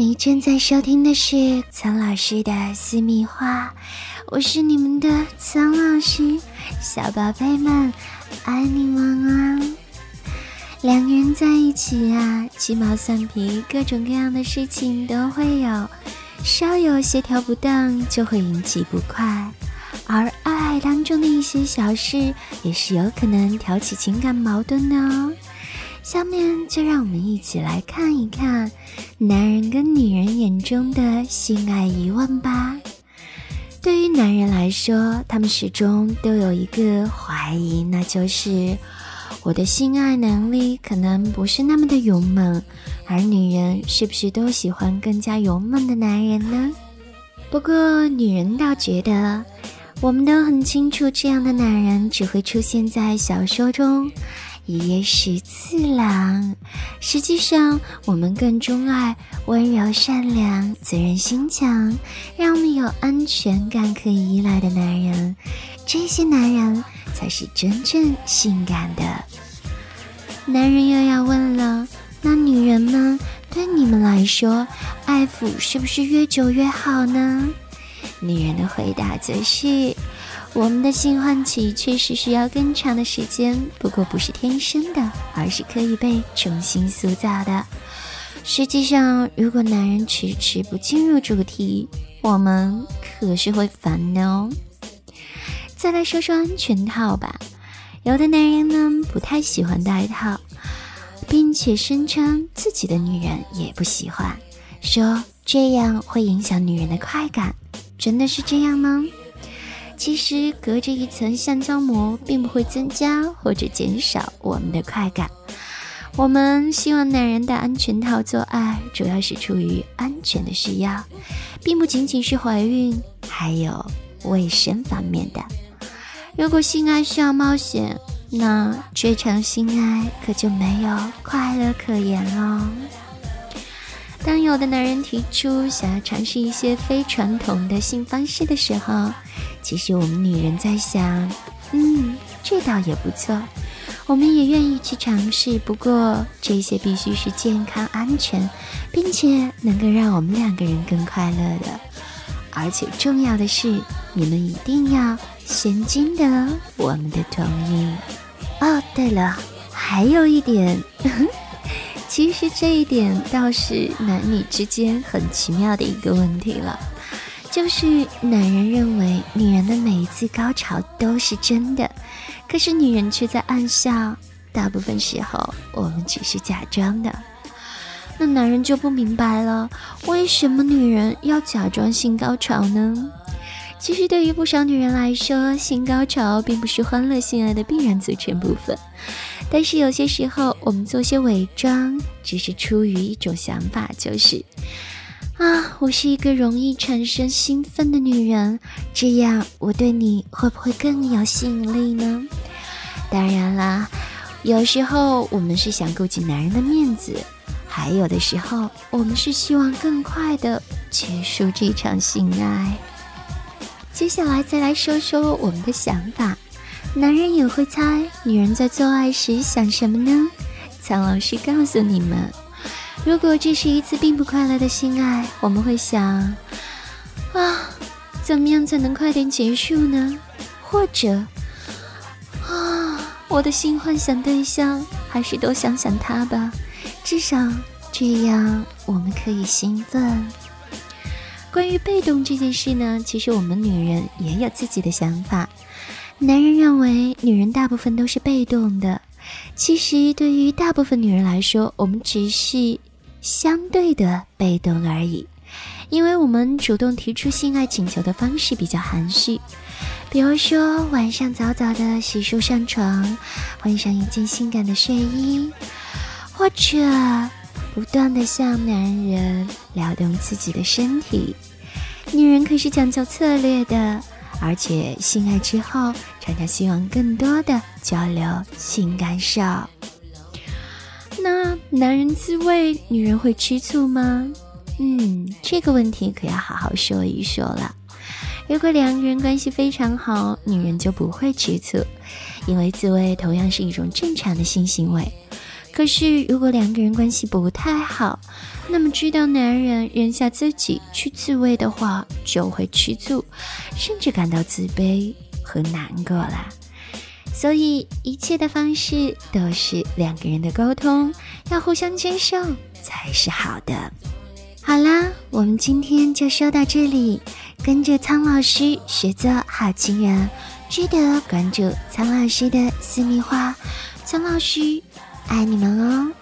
你正在收听的是苍老师的私密话，我是你们的苍老师，小宝贝们，爱你们啊！两个人在一起啊，鸡毛蒜皮，各种各样的事情都会有，稍有协调不当就会引起不快，而爱当中的一些小事也是有可能挑起情感矛盾的哦。下面就让我们一起来看一看男人跟女人眼中的性爱疑问吧。对于男人来说，他们始终都有一个怀疑，那就是我的性爱能力可能不是那么的勇猛，而女人是不是都喜欢更加勇猛的男人呢？不过女人倒觉得，我们都很清楚，这样的男人只会出现在小说中。一夜十次郎，实际上我们更钟爱温柔善良、责任心强、让我们有安全感可以依赖的男人。这些男人才是真正性感的男人。又要问了，那女人们对你们来说，爱抚是不是越久越好呢？女人的回答则是。我们的性唤起确实需要更长的时间，不过不是天生的，而是可以被重新塑造的。实际上，如果男人迟迟不进入主题，我们可是会烦的哦。再来说说安全套吧，有的男人呢不太喜欢戴套，并且声称自己的女人也不喜欢，说这样会影响女人的快感。真的是这样吗？其实隔着一层橡胶膜，并不会增加或者减少我们的快感。我们希望男人戴安全套做爱，主要是出于安全的需要，并不仅仅是怀孕，还有卫生方面的。如果性爱需要冒险，那这场性爱可就没有快乐可言了。当有的男人提出想要尝试一些非传统的性方式的时候，其实我们女人在想，嗯，这倒也不错，我们也愿意去尝试。不过这些必须是健康、安全，并且能够让我们两个人更快乐的。而且重要的是，你们一定要先经得我们的同意。哦，对了，还有一点，其实这一点倒是男女之间很奇妙的一个问题了。就是男人认为女人的每一次高潮都是真的，可是女人却在暗笑。大部分时候我们只是假装的。那男人就不明白了，为什么女人要假装性高潮呢？其实对于不少女人来说，性高潮并不是欢乐性爱的必然组成部分。但是有些时候，我们做些伪装，只是出于一种想法，就是。啊，我是一个容易产生兴奋的女人，这样我对你会不会更有吸引力呢？当然啦，有时候我们是想顾及男人的面子，还有的时候我们是希望更快的结束这场性爱。接下来再来说说我们的想法，男人也会猜女人在做爱时想什么呢？苍老师告诉你们。如果这是一次并不快乐的性爱，我们会想：啊，怎么样才能快点结束呢？或者，啊，我的新幻想对象还是多想想他吧，至少这样我们可以兴奋。关于被动这件事呢，其实我们女人也有自己的想法。男人认为女人大部分都是被动的，其实对于大部分女人来说，我们只是。相对的被动而已，因为我们主动提出性爱请求的方式比较含蓄，比如说晚上早早的洗漱上床，换上一件性感的睡衣，或者不断的向男人撩动自己的身体。女人可是讲究策略的，而且性爱之后常常希望更多的交流性感受。男人自慰，女人会吃醋吗？嗯，这个问题可要好好说一说了。如果两个人关系非常好，女人就不会吃醋，因为自慰同样是一种正常的性行为。可是如果两个人关系不太好，那么知道男人扔下自己去自慰的话，就会吃醋，甚至感到自卑和难过了。所以一切的方式都是两个人的沟通，要互相接受才是好的。好啦，我们今天就说到这里，跟着苍老师学做好情人，记得关注苍老师的私密话，苍老师爱你们哦。